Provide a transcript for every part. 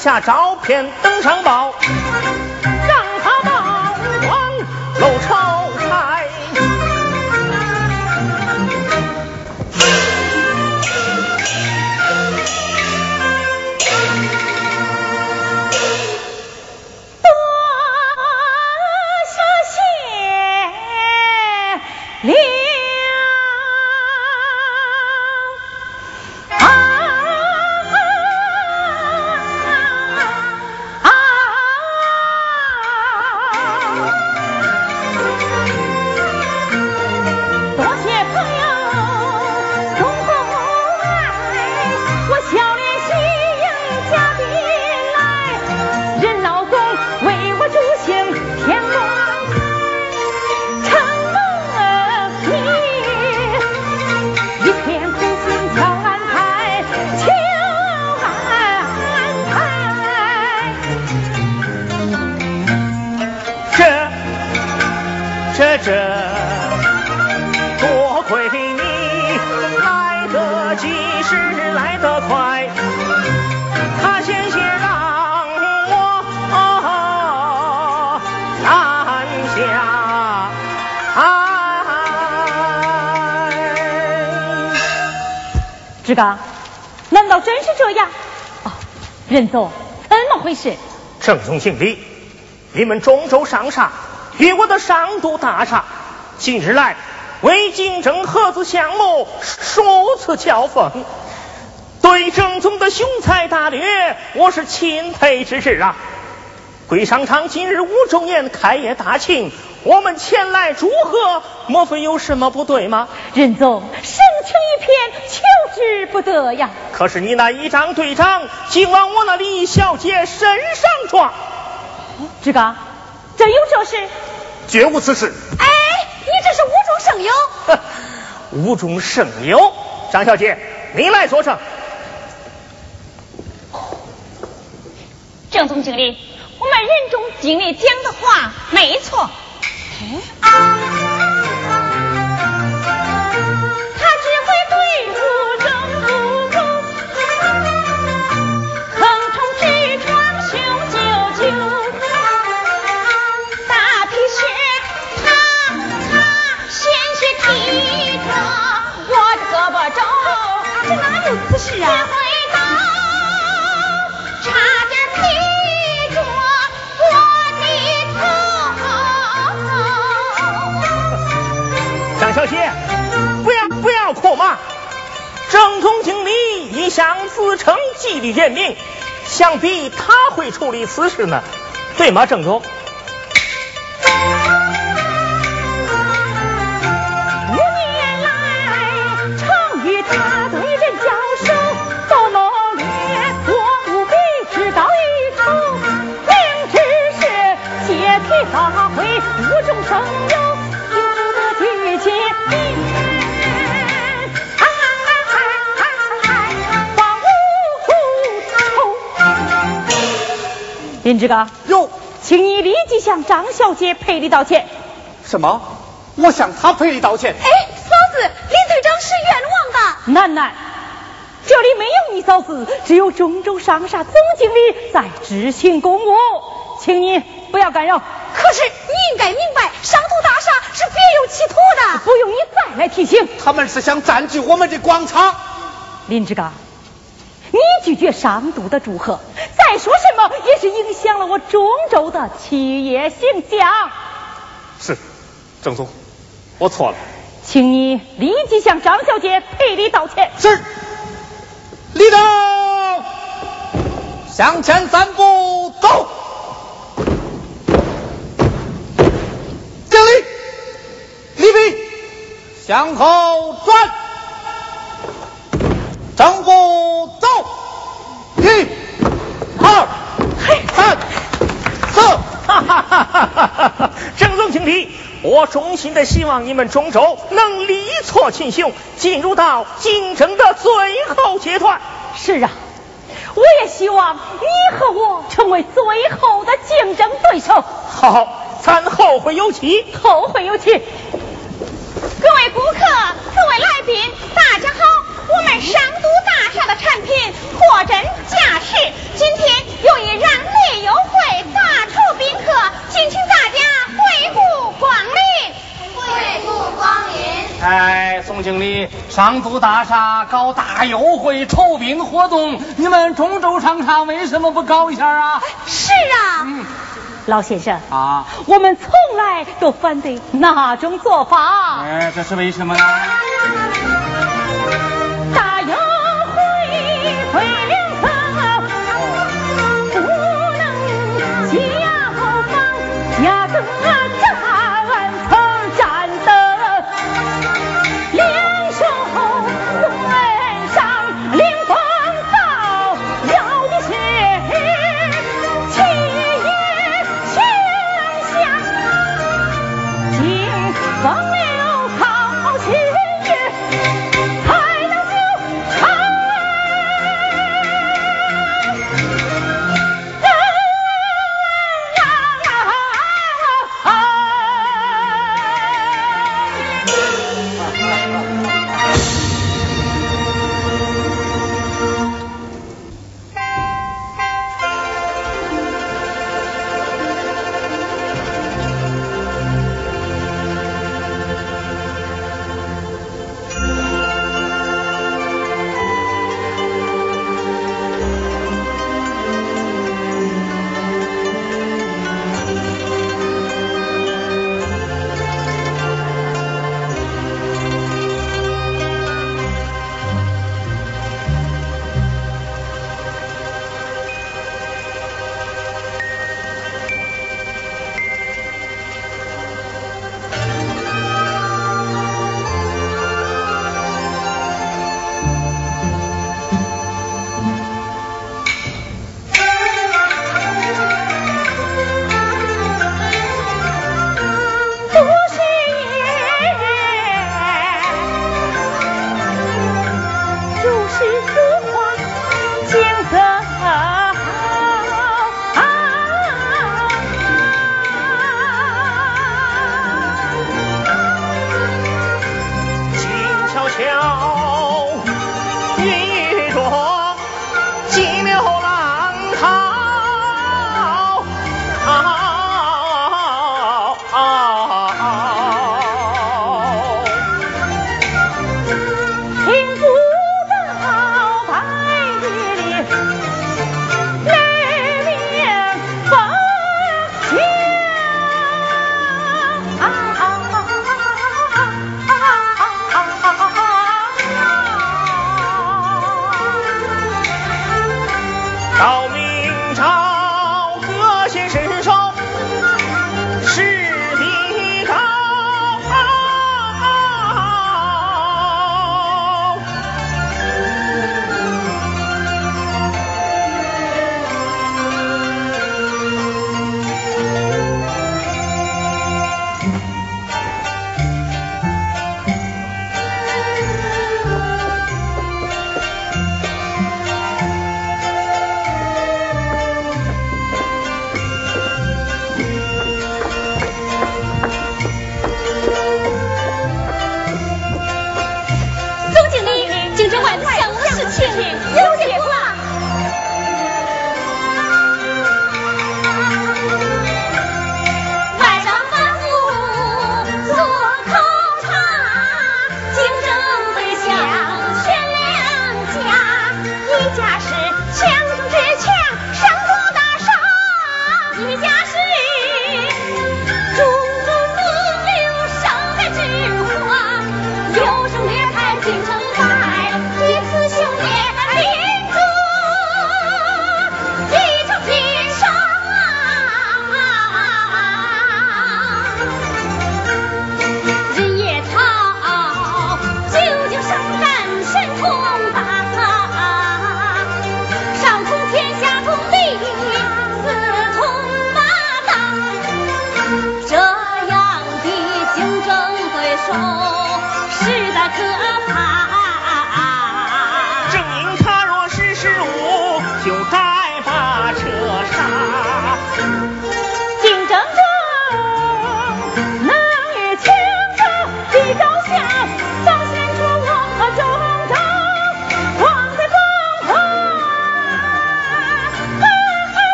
下照片登上报。任总，怎么回事？正宗经理，你们中州商厦与我的商都大厦近日来为竞争合资项目数次交锋，对正宗的雄才大略，我是钦佩之至啊！贵商场今日五周年开业大庆，我们前来祝贺，莫非有什么不对吗？任总，深情一片，求之不得呀！可是你那一张队长竟往我那李小姐身上撞，志刚，真有这事？绝无此事。哎，你这是无中生有。无中生有，张小姐，你来作证。郑总经理，我们任总经理讲的话没错。他只会对付郑副总，横冲直撞，雄赳赳。大皮靴，他他鲜血披着我的胳膊肘。这哪有此事啊？张小姐，不要不要哭嘛！正总经理一向自称纪律严明，想必他会处理此事呢，对吗，郑总？五年来，常与他对人交手，都谋略，我不必知道一筹，明知是借题发挥，无中生有。林志刚，哟，请你立即向张小姐赔礼道歉。什么？我向她赔礼道歉。哎，嫂子，林队长是冤枉的。楠楠，这里没有你嫂子，只有中州商厦总经理在执行公务，请你不要干扰。可是你应该明白，商都大厦是别有企图的。不用你再来提醒。他们是想占据我们的广场。林志刚，你拒绝商都的祝贺，再说什么也是影响了我中州的企业形象。是，郑总，我错了。请你立即向张小姐赔礼道歉。是，立正，向前三步走。敬礼，立笔，向后转，正步走，一、二、三、四。哈哈哈哈哈哈！郑总经理，我衷心的希望你们中州能力挫群雄，进入到竞争的最后阶段。是啊，我也希望你和我成为最后的竞争对手。好，咱后会有期。后会有期。各位顾客，各位来宾，大家好！我们商都大厦的产品货真价实，今天用一让利优惠大酬宾客，敬请大家惠顾光临。惠顾光临。哎，宋经理，商都大厦搞大优惠酬宾活动，你们中州商场为什么不搞一下啊？是啊，嗯老先生啊，我们从来都反对那种做法。哎，这是为什么呢？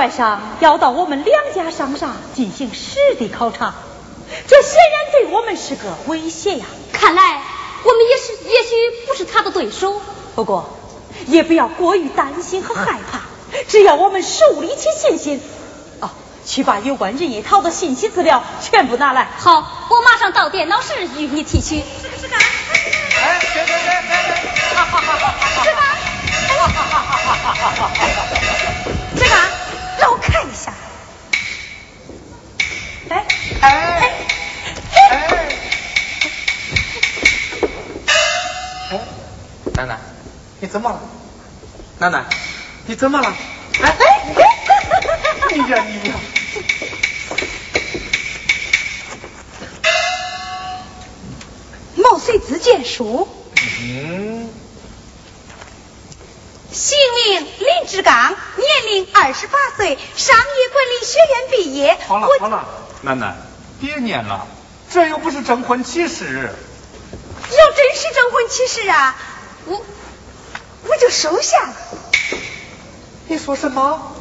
外商要到我们两家商厦进行实地考察，这显然对我们是个威胁呀。看来我们也是，也许不是他的对手。不过，也不要过于担心和害怕，只要我们树立起信心。哦，去把有关任意涛的信息资料全部拿来。好，我马上到电脑室与你提取。是干？哎，对对对对对，哈哈哈哈哈！是吧？哈哈哈哈哈哈！这个，让我看一下。来，哎哎哎，楠楠，你怎么了？楠楠，你怎么了？哎哎，你呀你呀！毛遂自荐书，嗯，姓名林志刚，年龄二十八岁，商业管理学院毕业。好了好了，楠楠，别念了，这又不是征婚启事。要真是征婚启事啊，我我就收下了，你说什么？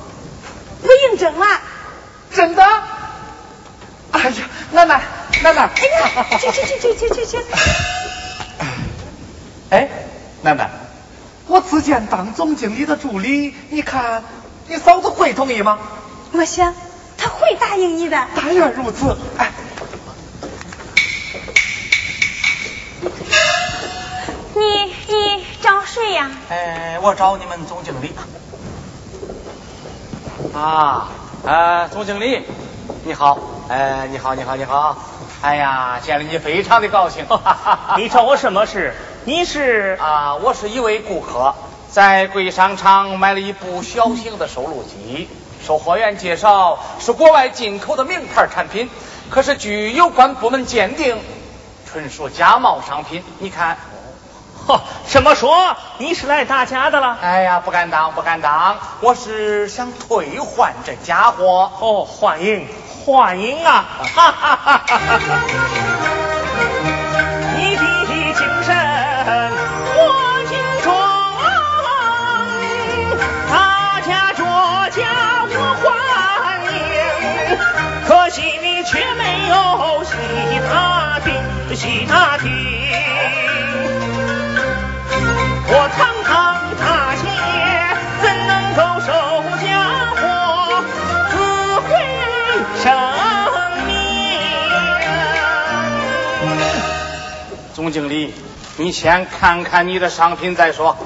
我应征了。真的？哎呀，楠楠，楠楠，哎呀，去去去去去去去！哎，楠楠，我自荐当总经理的助理，你看你嫂子会同意吗？我想她会答应你的。但愿如此。哎，你你找谁呀？哎，我找你们总经理。啊，呃，总经理，你好，哎，你好，你好，你好，哎呀，见了你非常的高兴。你找我什么事？你是啊，我是一位顾客，在贵商场买了一部小型的收录机，售货员介绍是国外进口的名牌产品，可是据有关部门鉴定，纯属假冒商品。你看，呵，这么说你是来打假的了？哎呀，不敢当，不敢当，我是想退换这假货。哦，欢迎欢迎啊！哈哈哈哈哈！惜你却没有细打听，细打听。我堂堂大企业怎能够收假货，自毁生命？总经理，你先看看你的商品再说。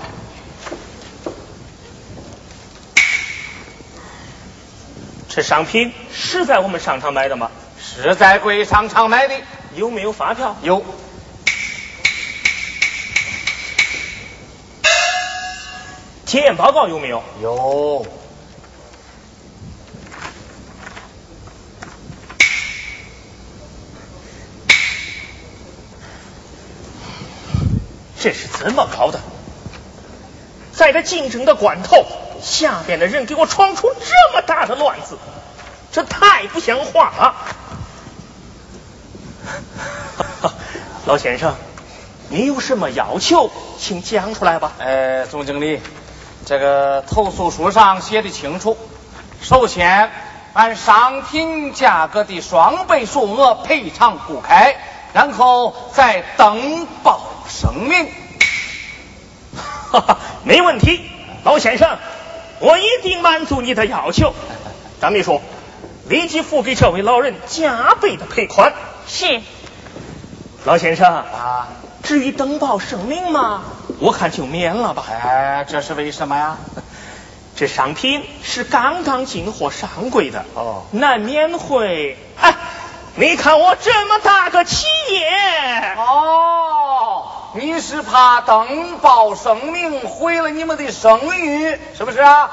这商品是在我们商场买的吗？是在贵商场买的，有没有发票？有。检验报告有没有？有。这是怎么搞的？在这竞争的关头，下边的人给我闯出这么大的乱子，这太不像话了！老先生，你有什么要求，请讲出来吧。呃，总经理，这个投诉书上写的清楚，首先按商品价格的双倍数额赔偿顾开，然后再登报声明。哈哈，没问题，老先生，我一定满足你的要求。张秘书，立即付给这位老人加倍的赔款。是。老先生啊，至于登报声明吗，我看就免了吧。哎，这是为什么呀？这商品是刚刚进货上柜的，哦难免会哎，你看我这么大个企业，哦，你是怕登报声明毁了你们的声誉，是不是啊？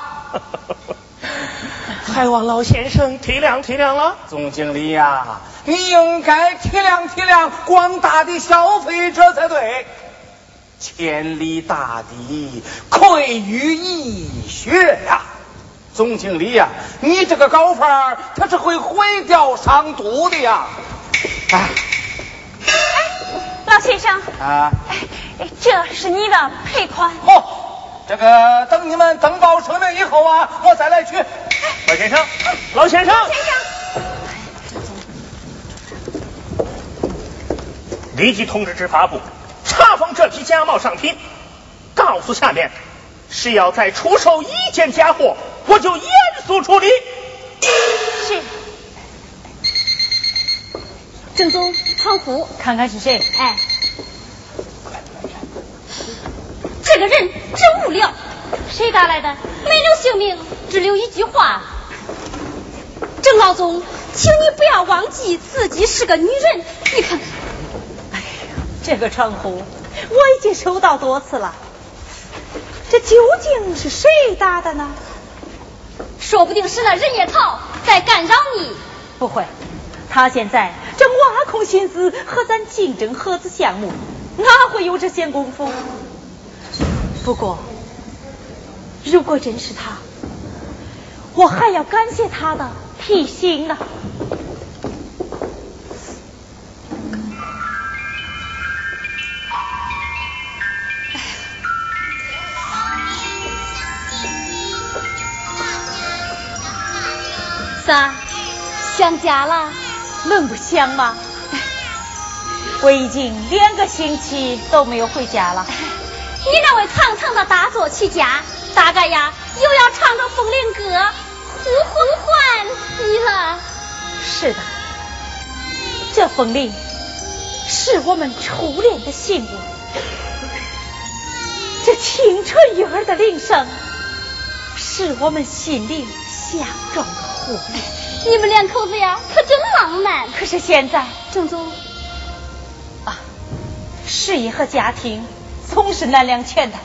还望老先生体谅体谅了。总经理呀，你应该体谅体谅广大的消费者才对。千里大堤溃于蚁穴呀！总经理呀，你这个搞法他是会毁掉商都的呀！哎，老先生啊，哎，这是你的赔款。哦，这个等你们登报声明以后啊，我再来取。老先生，老先生，先生，立即通知执法部查封这批假冒商品，告诉下面，是要再出售一件假货，我就严肃处理。是。正宗仓库，看看是谁？哎，这个人真无聊，谁打来的？没留姓名，只留一句话：郑老总，请你不要忘记自己是个女人。你看，哎呀这个称呼我已经收到多次了，这究竟是谁打的呢？说不定是那任叶草在干扰你。不会，他现在正挖空心思和咱竞争合资项目，哪会有这闲工夫？不过，如果真是他，我还要感谢他的提醒呢。三？想家了？能不想吗？我已经两个星期都没有回家了。你那位堂堂的大作曲家，大概呀又要唱着风铃歌呼呼唤你了。是的，这风铃是我们初恋的信物，这清纯悦耳的铃声是我们心灵相撞的活力。你们两口子呀，可真浪漫。可是现在，正宗，啊，事业和家庭总是难两全的。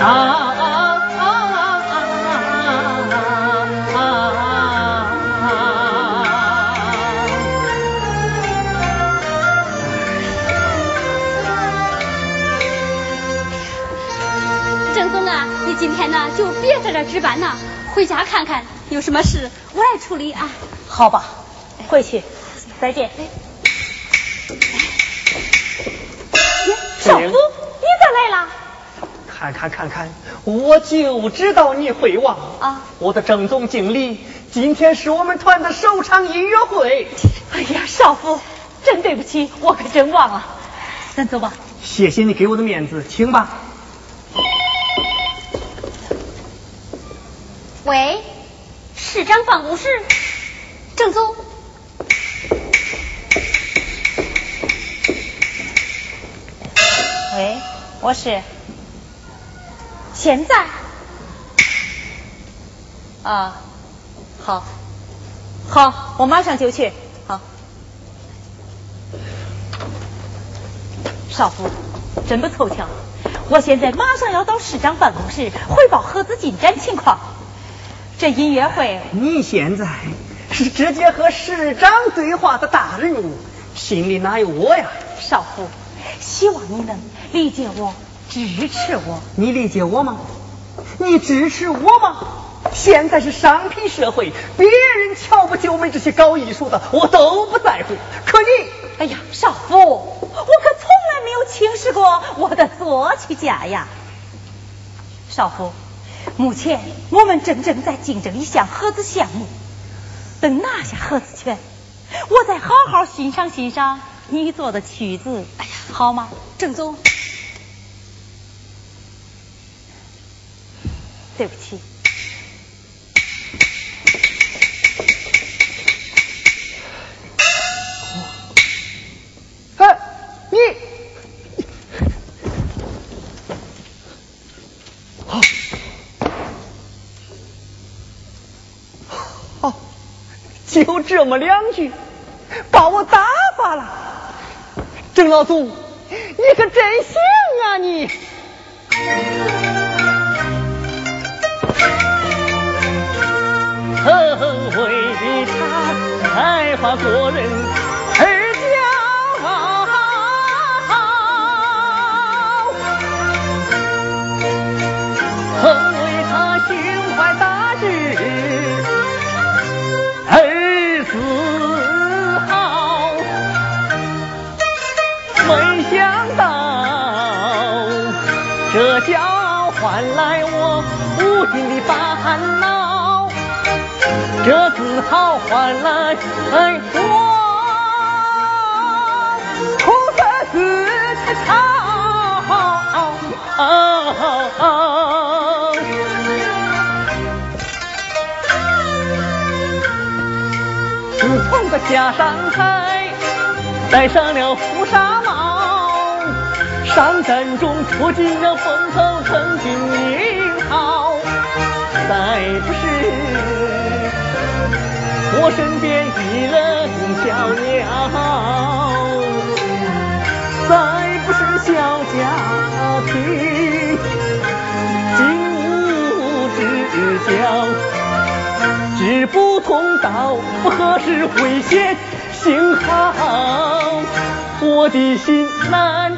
郑总啊，你今天呢就别在这儿值班了，回家看看，有什么事我来处理啊。好吧，回去，再见。少夫，你咋来了？看看看看，我就知道你会忘啊！我的正总经理，今天是我们团的首场音乐会。哎呀，少夫，真对不起，我可真忘了。咱走吧。谢谢你给我的面子，请吧。喂，市长办公室，正宗。喂，我是。现在，啊，好，好，我马上就去。好，少夫，真不凑巧，我现在马上要到市长办公室汇报合资进展情况。这音乐会，你现在是直接和市长对话的大人物，心里哪有我呀？少夫，希望你能理解我，支持我。你理解我吗？你支持我吗？现在是商品社会，别人瞧不起我们这些搞艺术的，我都不在乎。可你，哎呀，少夫，我可从来没有轻视过我的作曲家呀。少夫，目前我们真正在竞争一项合资项目，等拿下合资权，我再好好欣赏欣赏你做的曲子，哎呀，好吗？郑总，对不起。哎，你，好，好，就这么两句，把我打发了。郑老总，你可真行啊你！才华过人而骄傲，曾为他心怀大志而自豪，没想到这骄傲换来我无尽的烦恼。这自豪换来我苦涩自自从在下山台，戴上了乌纱帽，上阵中出尽了风头，曾经名号，再不是我身边一人小鸟，再不是小家庭，金屋之交。志不同道，不合适危险，幸好我的心难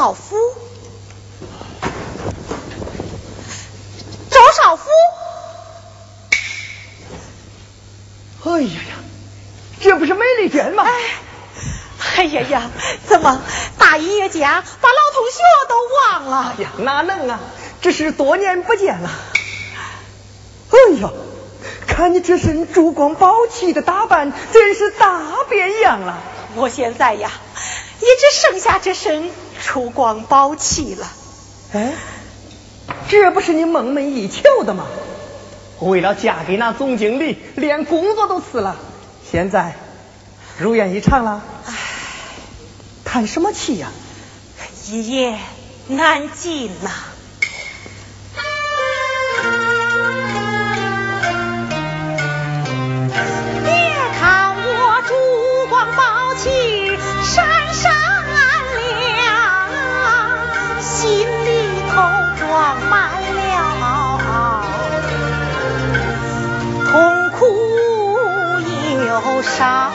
少夫，周少夫，哎呀呀，这不是美丽娟吗？哎呀呀，怎么大音乐家把老同学都忘了？哎呀，哪能啊，这是多年不见了。哎呀，看你这身珠光宝气的打扮，真是大变样了。我现在呀，也只剩下这身珠光宝气了。哎，这不是你梦寐以求的吗？为了嫁给那总经理，连工作都辞了，现在如愿以偿了。唉，叹什么气呀、一言难尽呐、忧伤，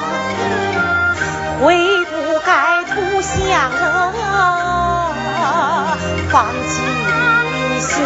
悔不该图相，放弃理想，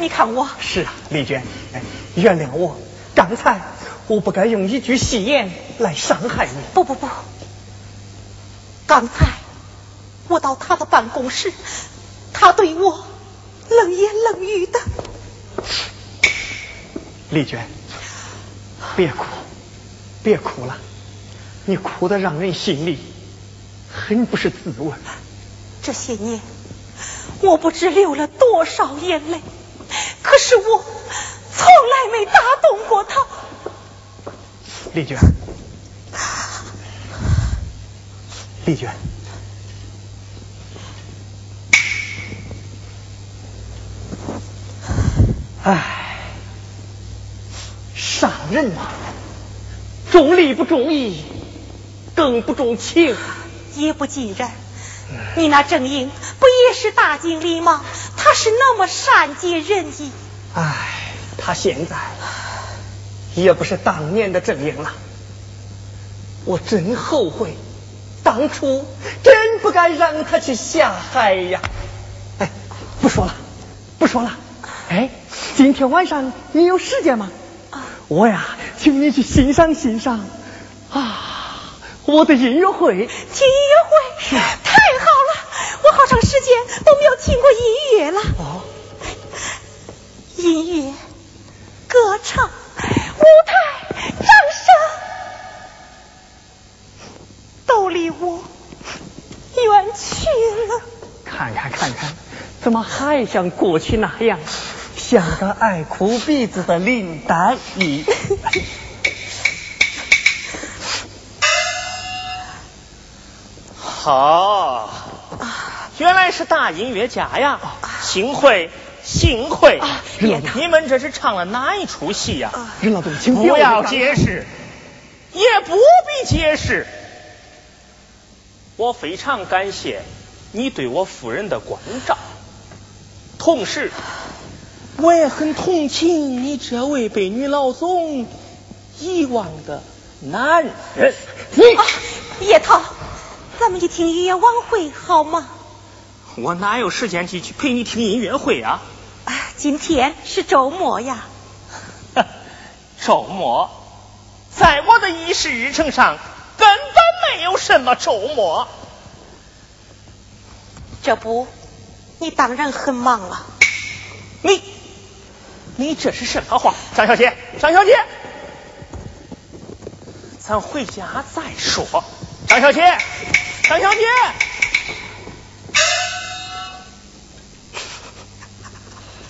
你看我是啊，丽娟，哎，原谅我，刚才我不该用一句戏言来伤害你。不不不，刚才我到他的办公室，他对我冷言冷语的。丽娟，别哭，别哭了，你哭的让人心里很不是滋味。这些年，我不知流了多少眼泪，可是我从来没打动过他。丽娟，丽娟，唉，伤人嘛，重利不重义，更不重情，也不尽然。你那正英不也是大经理吗？他是那么善解人意。唉，他现在也不是当年的郑英了。我真后悔，当初真不该让他去下海呀。哎，不说了，不说了。哎，今天晚上你有时间吗？我呀，请你去欣赏欣赏啊，我的音乐会。听音乐会？是。我好长时间都没有听过音乐了。哦，音乐、歌唱、舞台、掌声，都离我远去了。看看看看，怎么还像过去那样，像个爱哭鼻子的林黛玉？好。原来是大音乐家呀！幸会，幸会！你们这是唱了哪一出戏呀？任老总，请不要解释，也不必解释。我非常感谢你对我夫人的关照，同时我也很同情你这位被女老总遗忘的男人。你叶涛，咱们去听音乐晚会好吗？我哪有时间去去陪你听音乐会啊？今天是周末呀。周末，在我的议事日程上根本没有什么周末。这不，你当然很忙了。你，你这是什么话？张小姐，张小姐，咱回家再说。张小姐，张小姐。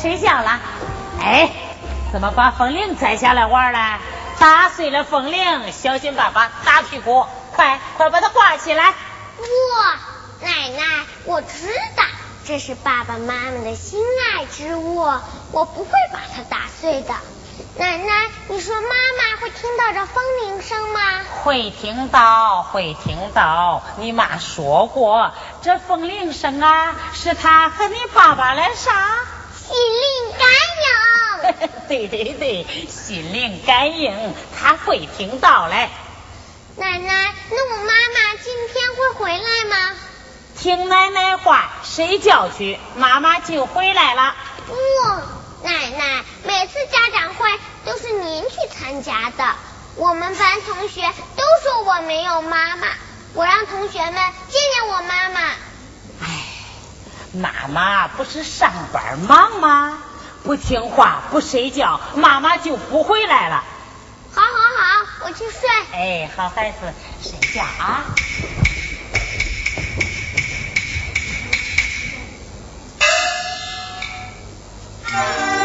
睡觉了。哎，怎么把风铃摘下来玩了？打碎了风铃，小心爸爸打屁股！快快把它挂起来！不，奶奶，我知道这是爸爸妈妈的心爱之物，我不会把它打碎的。奶奶，你说妈妈会听到这风铃声吗？会听到，会听到。你妈说过，这风铃声啊，是她和你爸爸来啥？心灵感应。对对对，心灵感应，他会听到嘞。奶奶，那我妈妈今天会回来吗？听奶奶话，睡觉去，妈妈就回来了。不。奶奶，每次家长会都是您去参加的。我们班同学都说我没有妈妈，我让同学们见见我妈妈。哎，妈妈不是上班忙吗？不听话不睡觉，妈妈就不回来了。好，好，好，我去睡。哎，好孩子，睡觉啊。你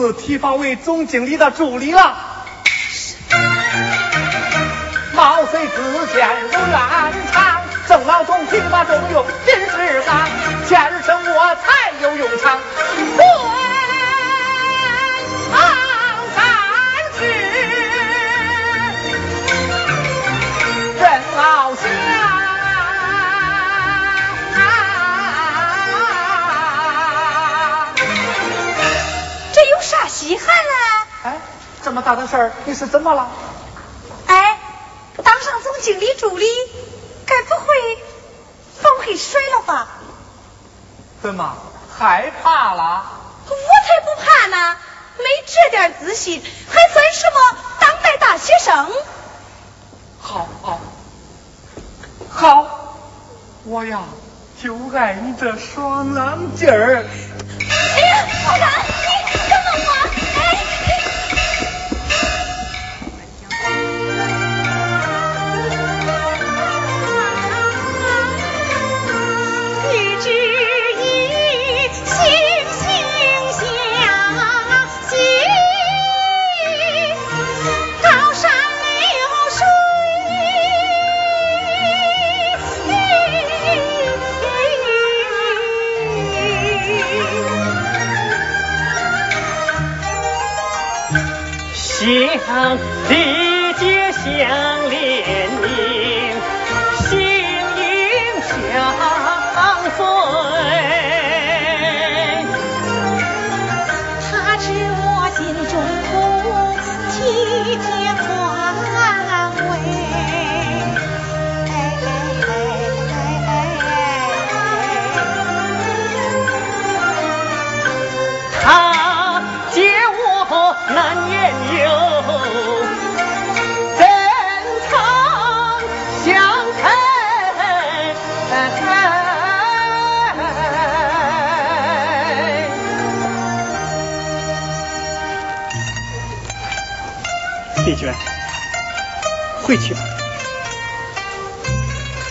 你嫂子提拔为总经理的助理了。毛遂自荐入院长，郑老总提拔重用，金世刚，天生我才有用场。遗憾了！哎，这么大的事儿，你是怎么了？哎，当上总经理助理，该不会放会水了吧？怎么害怕了？我才不怕呢！没这点自信，还算什么当代大学生？好，好，好，我呀就爱你这爽朗劲儿。哎呀，老张，相回去吧，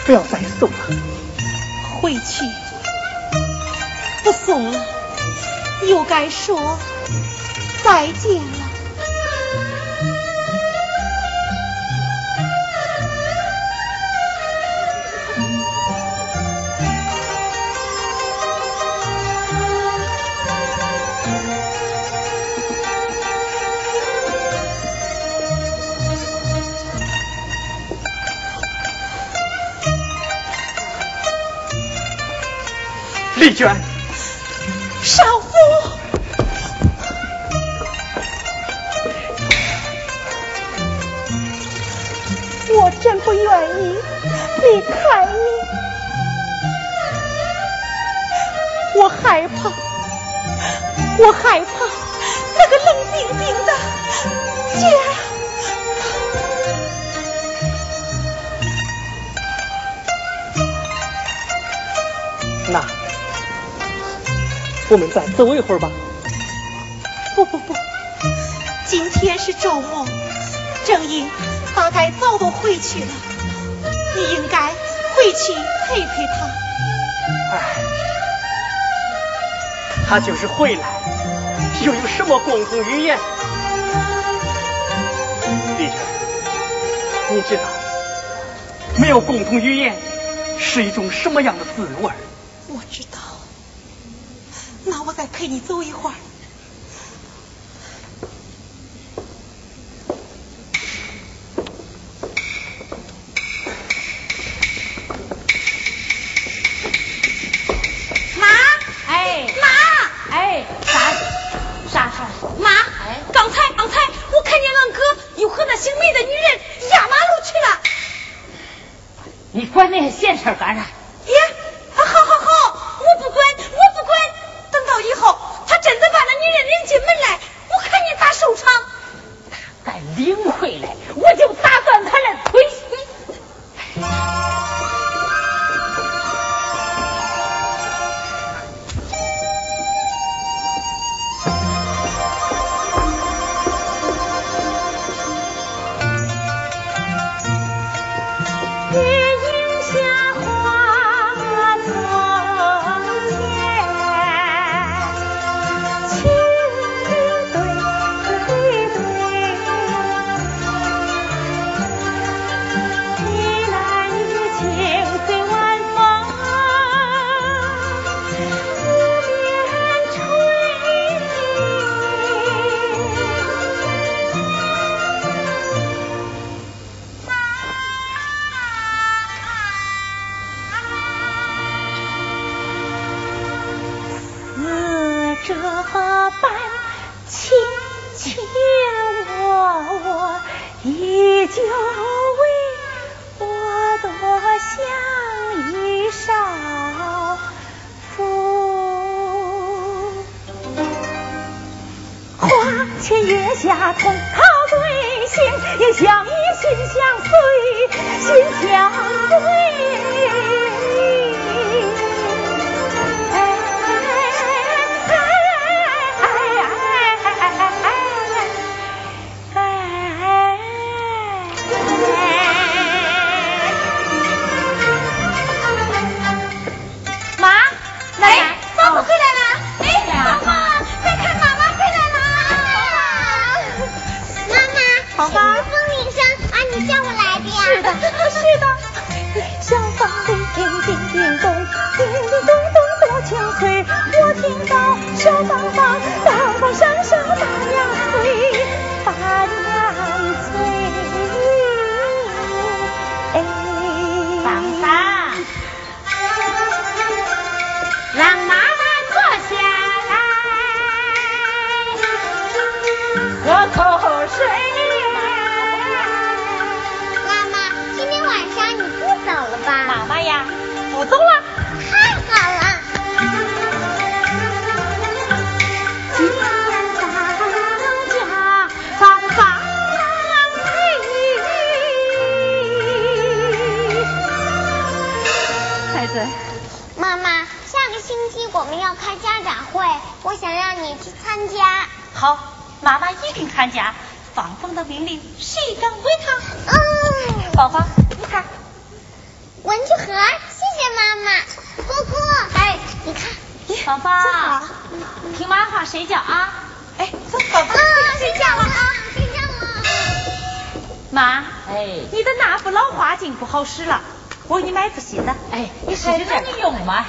不要再送了，回去不送了，又该说再见。了。Ничего. 等我一会儿吧。不不不。今天是周末正英大概早都回去了你应该回去陪陪他。哎他就是回来又有什么共同语言？丽娟你知道没有共同语言是一种什么样的滋味我知道。那我再陪你走一会儿。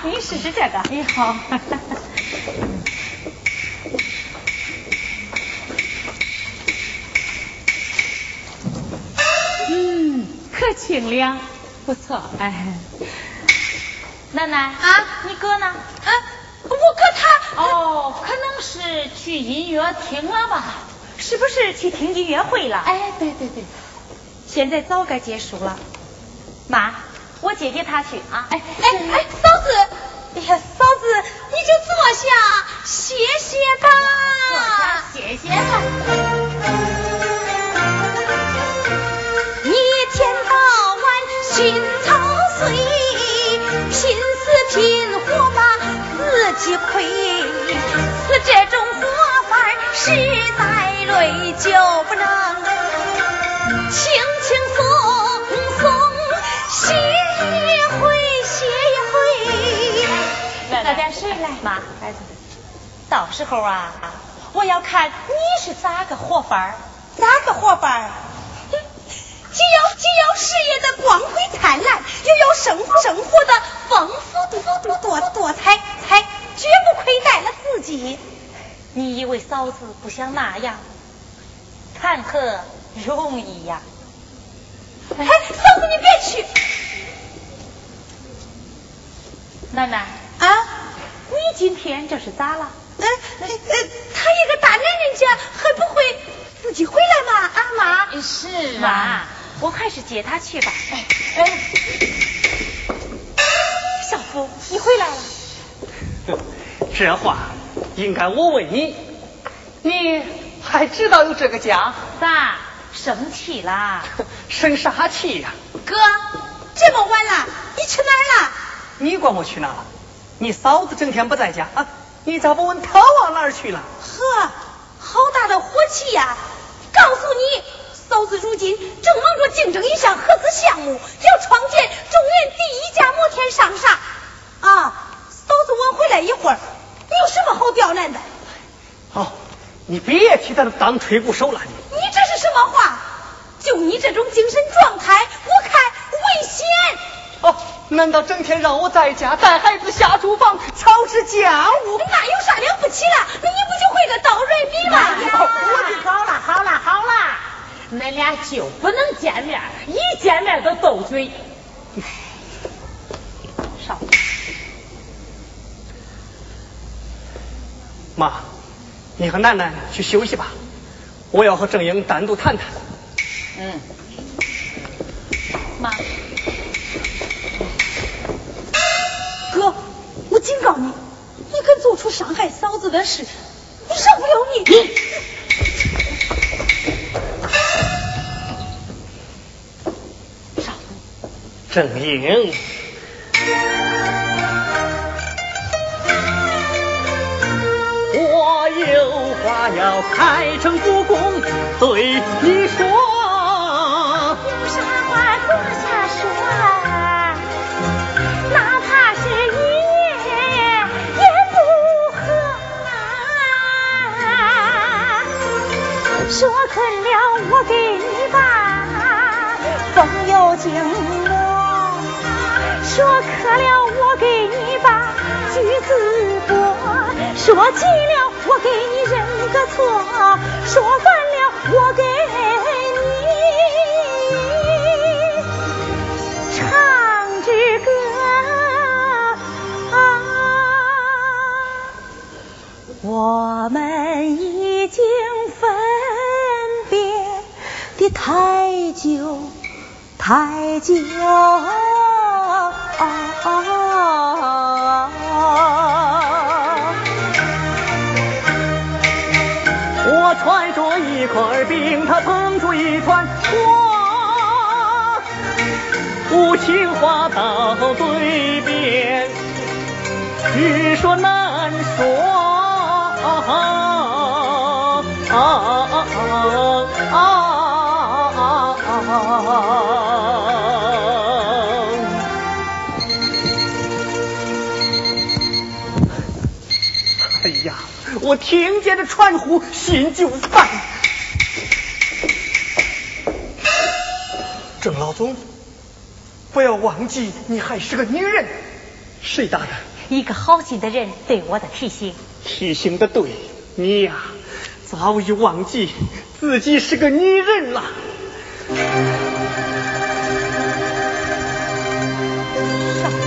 你试试这个。哎好。嗯，可清凉，不错。哎，奶奶啊，你哥呢？啊，我哥他哦，可能是去音乐厅了吧？是不是去听音乐会了？哎，对对对，现在早该结束了。妈，我接接他去啊。哎哎哎，哎呀，嫂子，你就坐下歇歇吧。坐下歇歇吧。一天到晚心操碎，拼死拼活把自己亏，是这种活法实在累，就不能来点水来，妈，孩子，到时候啊，我要看你是咋个活法儿。哪个活法儿？既要既要事业的光辉灿烂，又要生活生活的丰富多多多彩彩，绝不亏待了自己。你以为嫂子不想那样？谈何容易呀！哎，嫂子你别去奶奶，啊！你今天这是咋了？呃呃，他一个大男人家还不会自己回来吗？啊妈，是妈，我还是接他去吧。哎哎，小夫，你回来了。这话应该我问你，你还知道有这个家？咋生气啦？生啥气呀、哥，这么晚了，你去哪儿了？你管我去哪了？你嫂子整天不在家啊，你咋不问她往哪儿去了？呵，好大的火气呀！告诉你，嫂子如今正忙着竞争一项合资项目，要创建中原第一家摩天商厦。啊，嫂子我回来一会儿，你有什么好刁难的？哦，你别替他当吹鼓手了，你你这是什么话？就你这种精神状态，我看危险。哦，难道整天让我在家带孩子下厨房操持家务？那有啥了不起了？那你不就会个倒瑞米吗？我就好了，好了，好了，恁俩就不能见面，一见面都斗嘴。少妇，妈，你和楠楠去休息吧，我要和郑英单独谈谈。嗯，妈，哥，我警告你，你敢做出伤害嫂子的事，你饶不了你。少妇，郑英，我有话要开诚布公对你说。我给你把风油精抹，说渴了我给你把橘子剥，说急了我给你认个错，说烦了我给的太久太久。我揣着一块冰，他捧出一团火，无情话到嘴边，欲说难说。啊啊啊啊哎呀，我听见这传呼，心就烦。郑老总，不要忘记，你还是个女人。谁打的？一个好心的人对我的提醒。提醒的对，你呀，早已忘记自己是个女人了。少妇，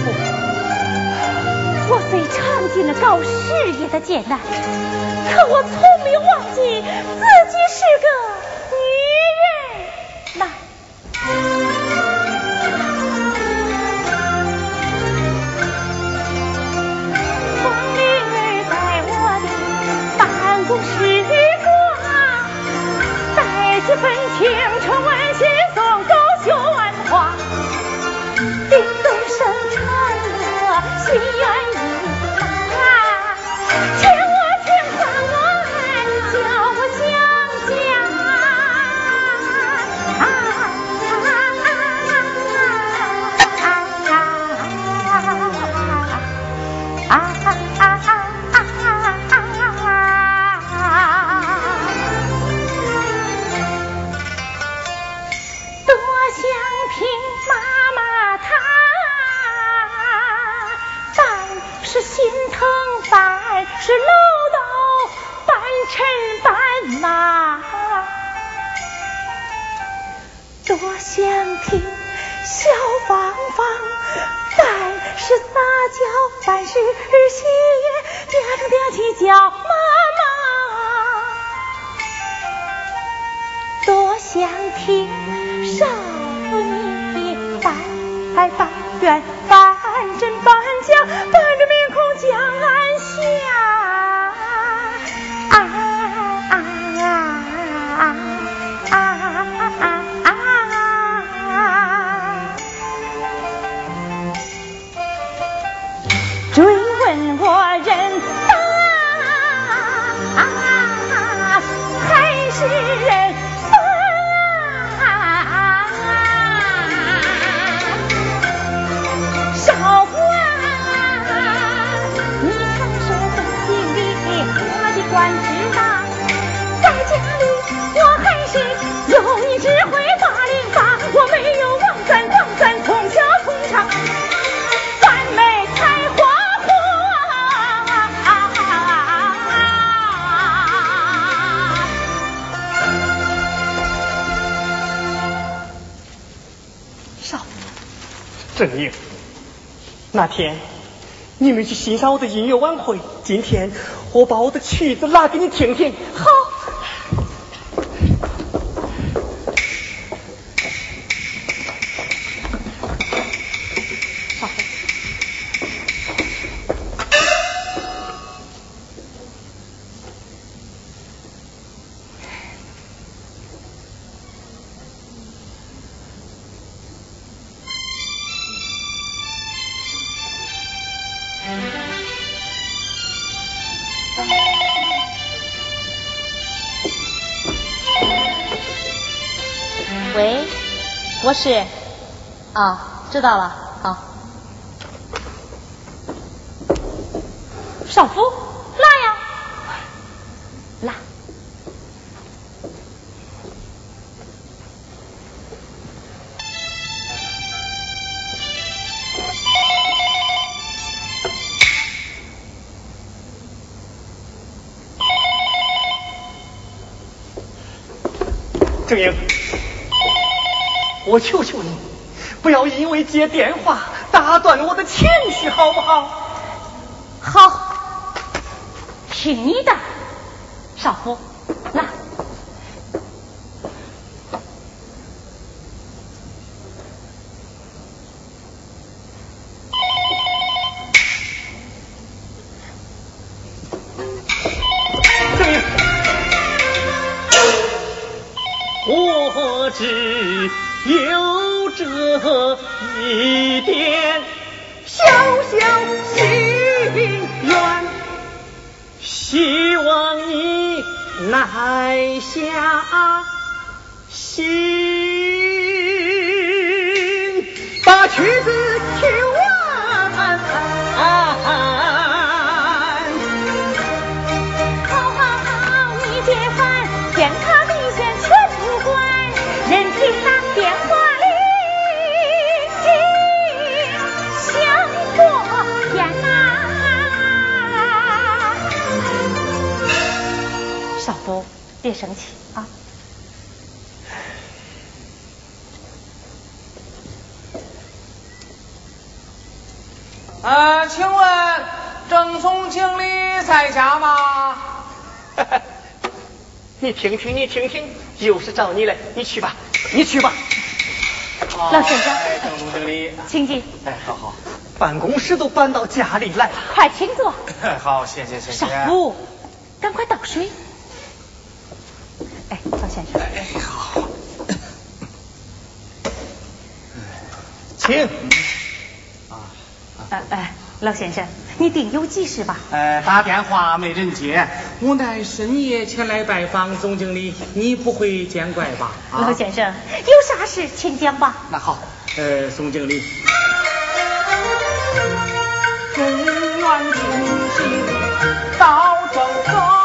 我虽尝尽了搞事业的艰难，可我从没忘记自己是个女人呐。风铃儿在我的办公室挂，带几份青春温馨欣赏我的音乐晚会，今天我把我的曲子拿给你听听。好，我是，啊，知道了，好。少夫，辣呀，来。郑英，我求求你，不要因为接电话打断我的情绪，好不好？好，听你的，少夫，生气啊。呃，请问郑总经理在家吗？你听听，你听听，又是找你来，你去吧，你去吧。老先生哎，郑总经理，请进，哎，好好，办公室都搬到家里来了。快请坐。好，谢谢谢谢。少夫，赶快倒水。先生，哎，好。请。哎哎，老先生，你定有急事吧？呃，打电话没人接，我乃深夜前来拜访总经理，你不会见怪吧？啊老先生，有啥事请讲吧。那好，呃，总经理，中原清醒到正走。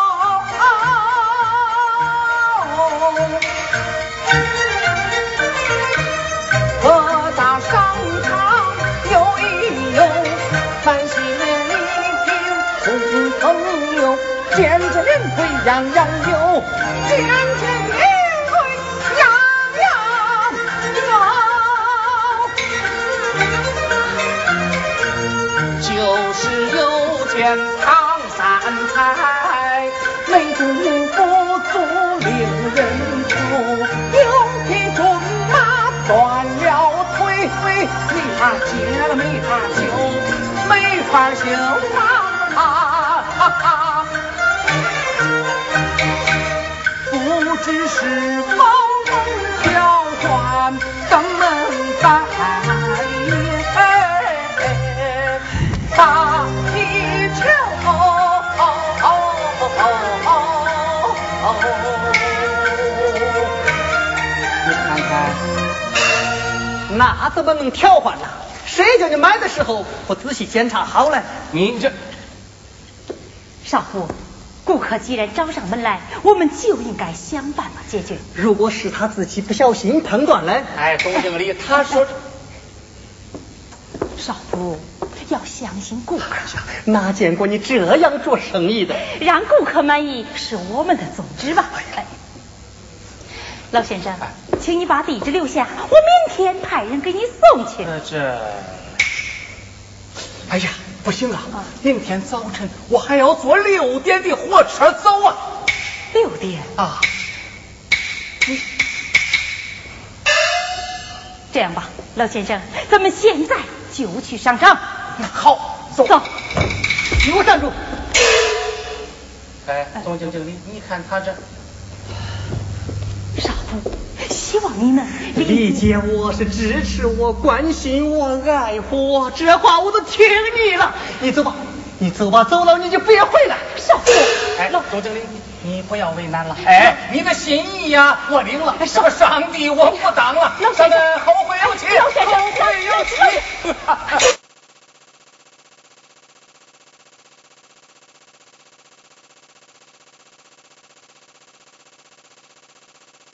各大商场游一游，买些里品送朋友，见见人堆样样有，见见人堆样样有，就是有钱。没法接了没法救，没法救啊！不知是否能调换登门拜。看，那怎么能调换呢？谁叫你买的时候不仔细检查好了？你这少妇，顾客既然找上门来，我们就应该想办法解决。如果是他自己不小心碰断了，哎，总经理，他说 少妇要相信顾客，哪见过你这样做生意的？让顾客满意是我们的宗旨吧。哎老先生，请你把地址留下，我明天派人给你送去。呃这，哎呀，不行啊，明天早晨我还要坐六点的火车走啊六点，啊！你这样吧，老先生，咱们现在就去上场。好，走。走。你给我站住！哎，总经理，你看他这，希望你能理解我是支持我、关心我、爱护我，这话我都听你了。你走吧，你走吧，走了你就别回来。少夫，哎老，总经理，你不要为难了。哎，你的心意呀，我领了。什么上帝我不当了，咱们后会有期，后会有期。